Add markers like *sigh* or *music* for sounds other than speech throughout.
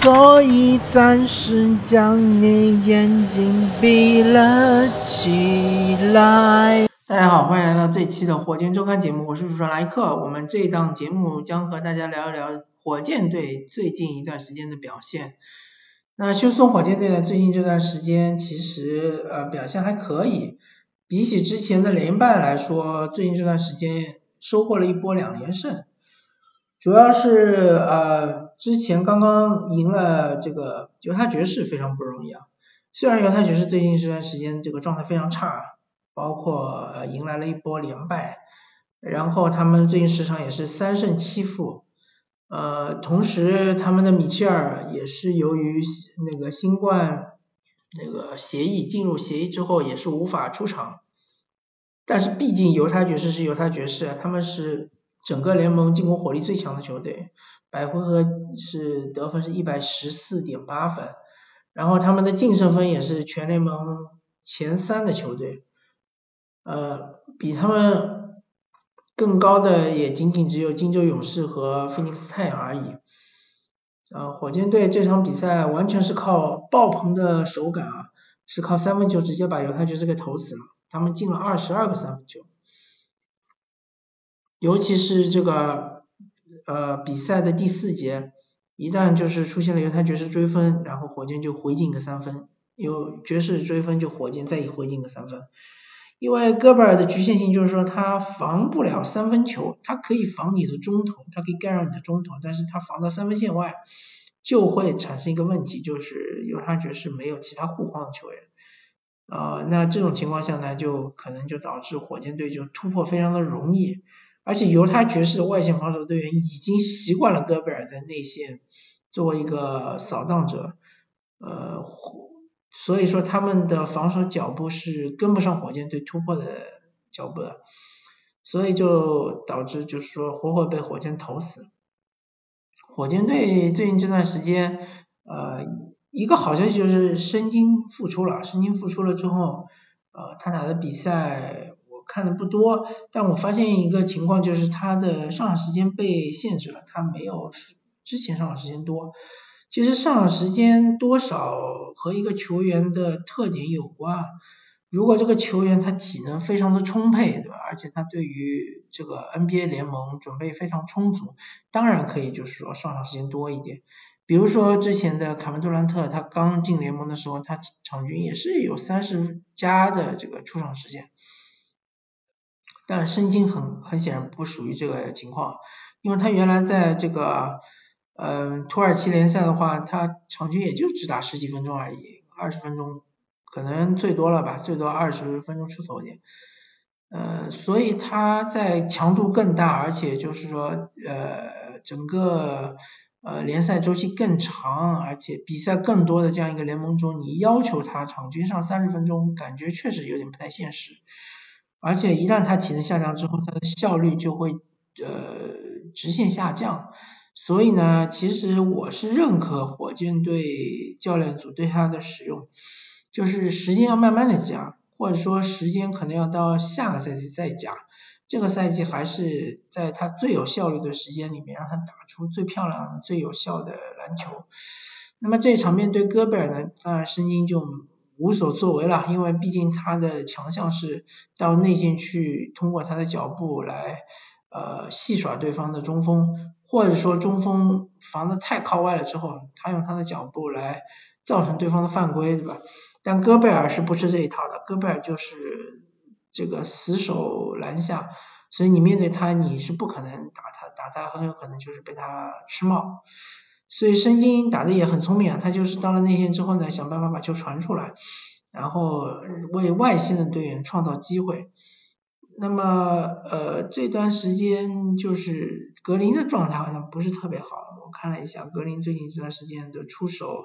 所以暂时将你眼睛闭了起来。大家好，欢迎来到这期的火箭周刊节目，我是主持人莱克。我们这档节目将和大家聊一聊火箭队最近一段时间的表现。那休斯顿火箭队呢，最近这段时间其实呃表现还可以，比起之前的连败来说，最近这段时间收获了一波两连胜。主要是呃之前刚刚赢了这个犹他爵士非常不容易啊，虽然犹他爵士最近这段时间这个状态非常差，包括迎来了一波连败，然后他们最近十场也是三胜七负，呃同时他们的米切尔也是由于那个新冠那个协议进入协议之后也是无法出场，但是毕竟犹他爵士是犹他爵士，他们是。整个联盟进攻火力最强的球队，百回合是得分是一百十四点八分，然后他们的净胜分也是全联盟前三的球队，呃，比他们更高的也仅仅只有金州勇士和菲尼克斯太阳而已，呃，火箭队这场比赛完全是靠爆棚的手感啊，是靠三分球直接把犹他爵士给投死了，他们进了二十二个三分球。尤其是这个呃比赛的第四节，一旦就是出现了犹他爵士追分，然后火箭就回进个三分，有爵士追分就火箭再回进个三分。因为戈贝尔的局限性就是说他防不了三分球，他可以防你的中投，他可以干扰你的中投，但是他防到三分线外就会产生一个问题，就是犹他爵士没有其他护框的球员，呃那这种情况下呢，就可能就导致火箭队就突破非常的容易。而且犹他爵士的外线防守队员已经习惯了戈贝尔在内线作为一个扫荡者，呃，所以说他们的防守脚步是跟不上火箭队突破的脚步的，所以就导致就是说活活被火箭投死。火箭队最近这段时间，呃，一个好消息就是申京复出了，申京复出了之后，呃，他打的比赛。看的不多，但我发现一个情况就是他的上场时间被限制了，他没有之前上场时间多。其实上场时间多少和一个球员的特点有关。如果这个球员他体能非常的充沛，对吧？而且他对于这个 NBA 联盟准备非常充足，当然可以就是说上场时间多一点。比如说之前的凯文杜兰特，他刚进联盟的时候，他场均也是有三十加的这个出场时间。但申京很很显然不属于这个情况，因为他原来在这个嗯土耳其联赛的话，他场均也就只打十几分钟而已，二十分钟可能最多了吧，最多二十分钟出头点，呃，所以他在强度更大，而且就是说呃整个呃联赛周期更长，而且比赛更多的这样一个联盟中，你要求他场均上三十分钟，感觉确实有点不太现实。而且一旦他体能下降之后，他的效率就会呃直线下降。所以呢，其实我是认可火箭队教练组对他的使用，就是时间要慢慢的加，或者说时间可能要到下个赛季再加。这个赛季还是在他最有效率的时间里面，让他打出最漂亮、最有效的篮球。那么这场面对戈贝尔呢，当然申京就。无所作为了，因为毕竟他的强项是到内线去，通过他的脚步来呃戏耍对方的中锋，或者说中锋防的太靠外了之后，他用他的脚步来造成对方的犯规，对吧？但戈贝尔是不吃这一套的，戈贝尔就是这个死守篮下，所以你面对他你是不可能打他，打他很有可能就是被他吃帽。所以申京打的也很聪明啊，他就是到了内线之后呢，想办法把球传出来，然后为外线的队员创造机会。那么呃这段时间就是格林的状态好像不是特别好，我看了一下格林最近这段时间的出手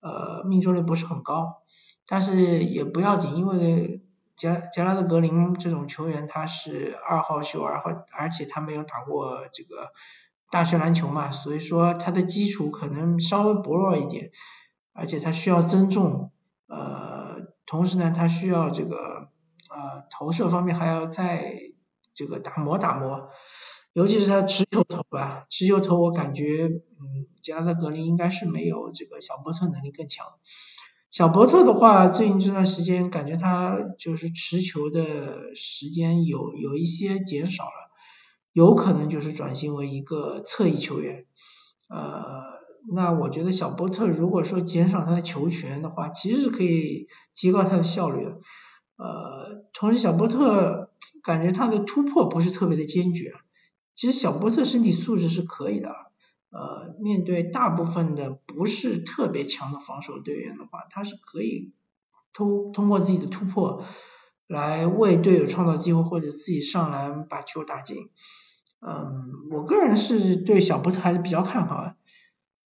呃命中率不是很高，但是也不要紧，因为杰杰拉德格林这种球员他是二号秀，而后而且他没有打过这个。大学篮球嘛，所以说他的基础可能稍微薄弱一点，而且他需要增重，呃，同时呢，他需要这个呃投射方面还要再这个打磨打磨。尤其是他持球投吧，持球投我感觉，嗯，加拉德格林应该是没有这个小波特能力更强。小波特的话，最近这段时间感觉他就是持球的时间有有一些减少了，有可能就是转型为一个侧翼球员。呃，那我觉得小波特如果说减少他的球权的话，其实是可以提高他的效率的。呃，同时小波特感觉他的突破不是特别的坚决。其实小波特身体素质是可以的，呃，面对大部分的不是特别强的防守队员的话，他是可以通通过自己的突破来为队友创造机会或者自己上篮把球打进。嗯，我个人是对小波特还是比较看好。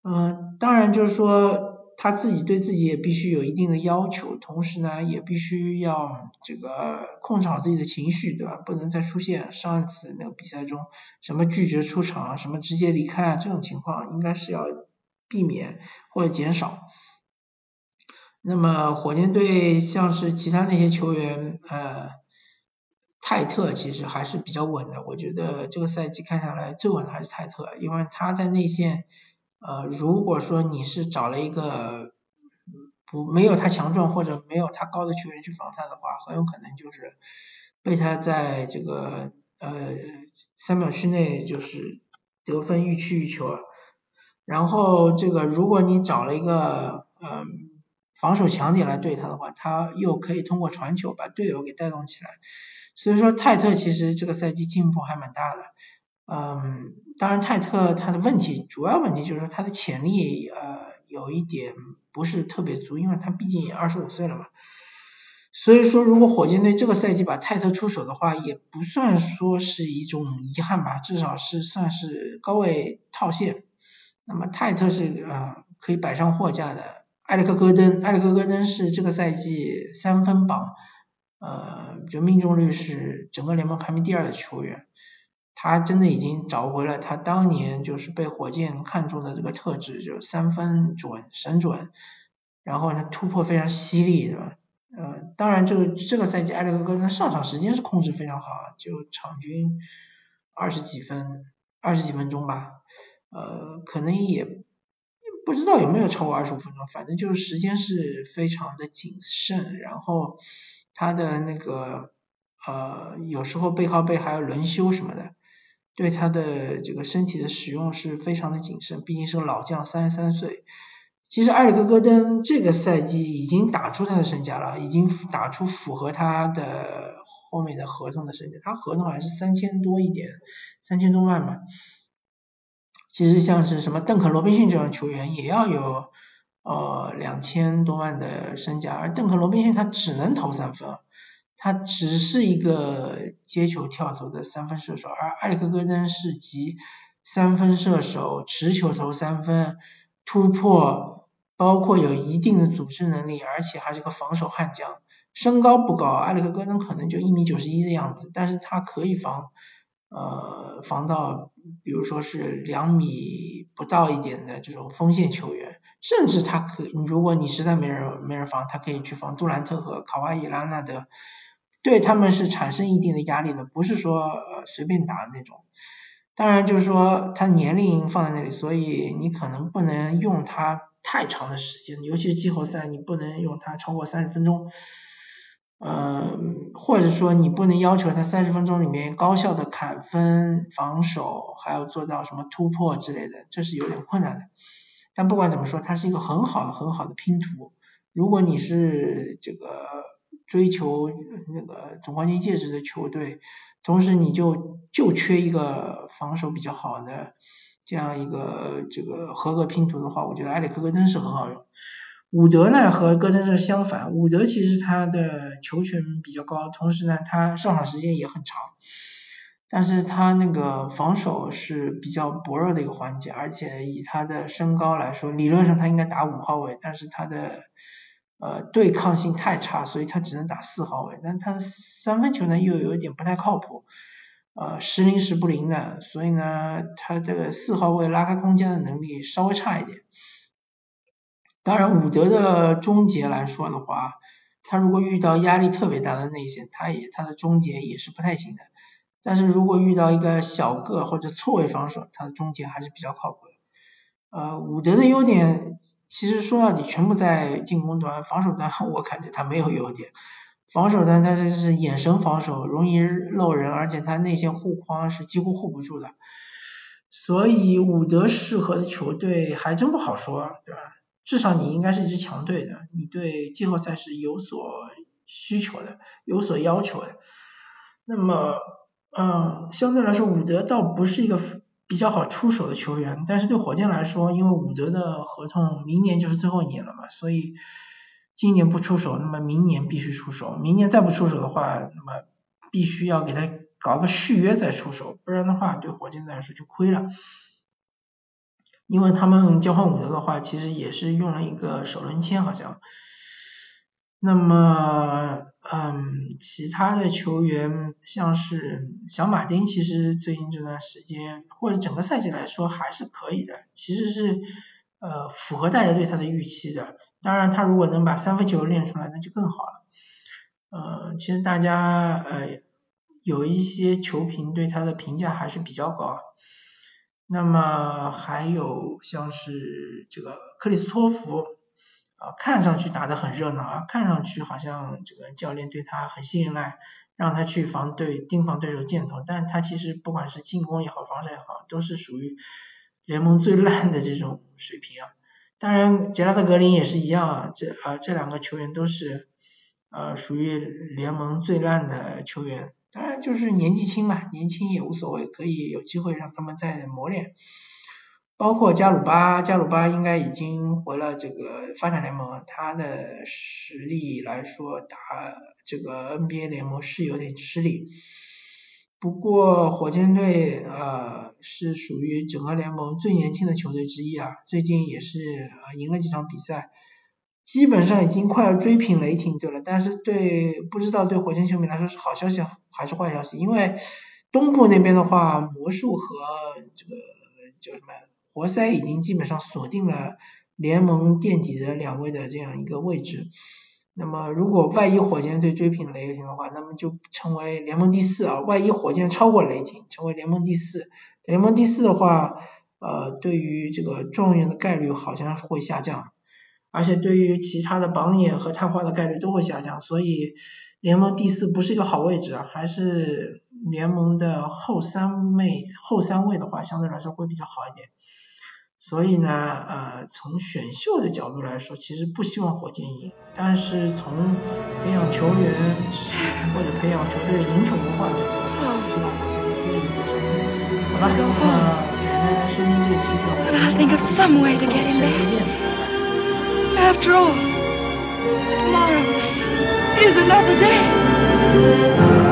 嗯，当然就是说。他自己对自己也必须有一定的要求，同时呢，也必须要这个控制好自己的情绪，对吧？不能再出现上一次那个比赛中什么拒绝出场啊、什么直接离开啊这种情况，应该是要避免或者减少。那么火箭队像是其他那些球员，呃，泰特其实还是比较稳的，我觉得这个赛季看下来最稳的还是泰特，因为他在内线。呃，如果说你是找了一个不没有他强壮或者没有他高的球员去防他的话，很有可能就是被他在这个呃三秒区内就是得分欲取欲求。然后这个如果你找了一个呃防守强点来对他的话，他又可以通过传球把队友给带动起来。所以说泰特其实这个赛季进步还蛮大的。嗯，当然泰特他的问题，主要问题就是说他的潜力呃有一点不是特别足，因为他毕竟也二十五岁了嘛。所以说如果火箭队这个赛季把泰特出手的话，也不算说是一种遗憾吧，至少是算是高位套现。那么泰特是呃可以摆上货架的。埃里克戈登，埃里克戈登是这个赛季三分榜呃就命中率是整个联盟排名第二的球员。他真的已经找回了他当年就是被火箭看中的这个特质，就是三分准神准，然后呢突破非常犀利，对吧？呃，当然这个这个赛季埃里克戈登上场时间是控制非常好，就场均二十几分，二十几分钟吧，呃，可能也不知道有没有超过二十五分钟，反正就是时间是非常的谨慎，然后他的那个呃有时候背靠背还要轮休什么的。对他的这个身体的使用是非常的谨慎，毕竟是个老将，三十三岁。其实埃里克戈登这个赛季已经打出他的身价了，已经打出符合他的后面的合同的身价，他合同还是三千多一点，三千多万嘛。其实像是什么邓肯罗宾逊这样球员也要有呃两千多万的身价，而邓肯罗宾逊他只能投三分。他只是一个接球跳投的三分射手，而埃里克戈登是集三分射手、持球投三分、突破，包括有一定的组织能力，而且还是个防守悍将。身高不高，埃里克戈登可能就一米九十一的样子，但是他可以防，呃，防到比如说是两米不到一点的这种锋线球员，甚至他可，如果你实在没人没人防，他可以去防杜兰特和卡哇伊拉纳德。对他们是产生一定的压力的，不是说呃随便打的那种。当然就是说他年龄放在那里，所以你可能不能用他太长的时间，尤其是季后赛，你不能用他超过三十分钟。呃，或者说你不能要求他三十分钟里面高效的砍分、防守，还要做到什么突破之类的，这是有点困难的。但不管怎么说，他是一个很好的、很好的拼图。如果你是这个。追求那个总冠军戒指的球队，同时你就就缺一个防守比较好的这样一个这个合格拼图的话，我觉得埃里克戈登是很好用。伍德呢和戈登是相反，伍德其实他的球权比较高，同时呢他上场时间也很长，但是他那个防守是比较薄弱的一个环节，而且以他的身高来说，理论上他应该打五号位，但是他的。呃，对抗性太差，所以他只能打四号位。但他三分球呢又有点不太靠谱，呃，时灵时不灵的，所以呢，他这个四号位拉开空间的能力稍微差一点。当然，伍德的终结来说的话，他如果遇到压力特别大的内线，他也他的终结也是不太行的。但是如果遇到一个小个或者错位防守，他的终结还是比较靠谱的。呃，伍德的优点其实说到底全部在进攻端，防守端 *laughs* 我感觉他没有优点。防守端他这是眼神防守，容易漏人，而且他内线护框是几乎护不住的。所以伍德适合的球队还真不好说，对吧？至少你应该是一支强队的，你对季后赛是有所需求的，有所要求的。那么，嗯，相对来说，伍德倒不是一个比较好出手的球员，但是对火箭来说，因为伍德的合同明年就是最后一年了嘛，所以今年不出手，那么明年必须出手，明年再不出手的话，那么必须要给他搞个续约再出手，不然的话对火箭来说就亏了。因为他们交换伍德的话，其实也是用了一个首轮签好像。那么，嗯，其他的球员像是小马丁，其实最近这段时间或者整个赛季来说还是可以的，其实是呃符合大家对他的预期的。当然，他如果能把三分球练出来，那就更好了。呃，其实大家呃有一些球评对他的评价还是比较高。那么还有像是这个克里斯托弗。啊，看上去打得很热闹啊，看上去好像这个教练对他很信赖，让他去防对盯防对手箭头，但他其实不管是进攻也好，防守也好，都是属于联盟最烂的这种水平啊。当然，杰拉德格林也是一样啊，这啊这两个球员都是呃属于联盟最烂的球员。当然就是年纪轻嘛，年轻也无所谓，可以有机会让他们再磨练。包括加鲁巴，加鲁巴应该已经回了这个发展联盟，他的实力来说打这个 NBA 联盟是有点吃力。不过火箭队呃是属于整个联盟最年轻的球队之一啊，最近也是呃赢了几场比赛，基本上已经快要追平雷霆队了。但是对不知道对火箭球迷来说是好消息还是坏消息？因为东部那边的话，魔术和这个叫什么？活塞已经基本上锁定了联盟垫底的两位的这样一个位置。那么，如果万一火箭队追平雷霆的话，那么就成为联盟第四啊。万一火箭超过雷霆，成为联盟第四，联盟第四的话，呃，对于这个状元的概率好像是会下降，而且对于其他的榜眼和探花的概率都会下降。所以，联盟第四不是一个好位置啊，还是联盟的后三位，后三位的话相对来说会比较好一点。所以呢，呃，从选秀的角度来说，其实不希望火箭赢，但是从培养球员或者培养球队赢球文化的角度来说，希望火箭能多赢几场。好吧，那么感谢大家收听这一期的《我们中下期再见，拜拜。After all, tomorrow is another day.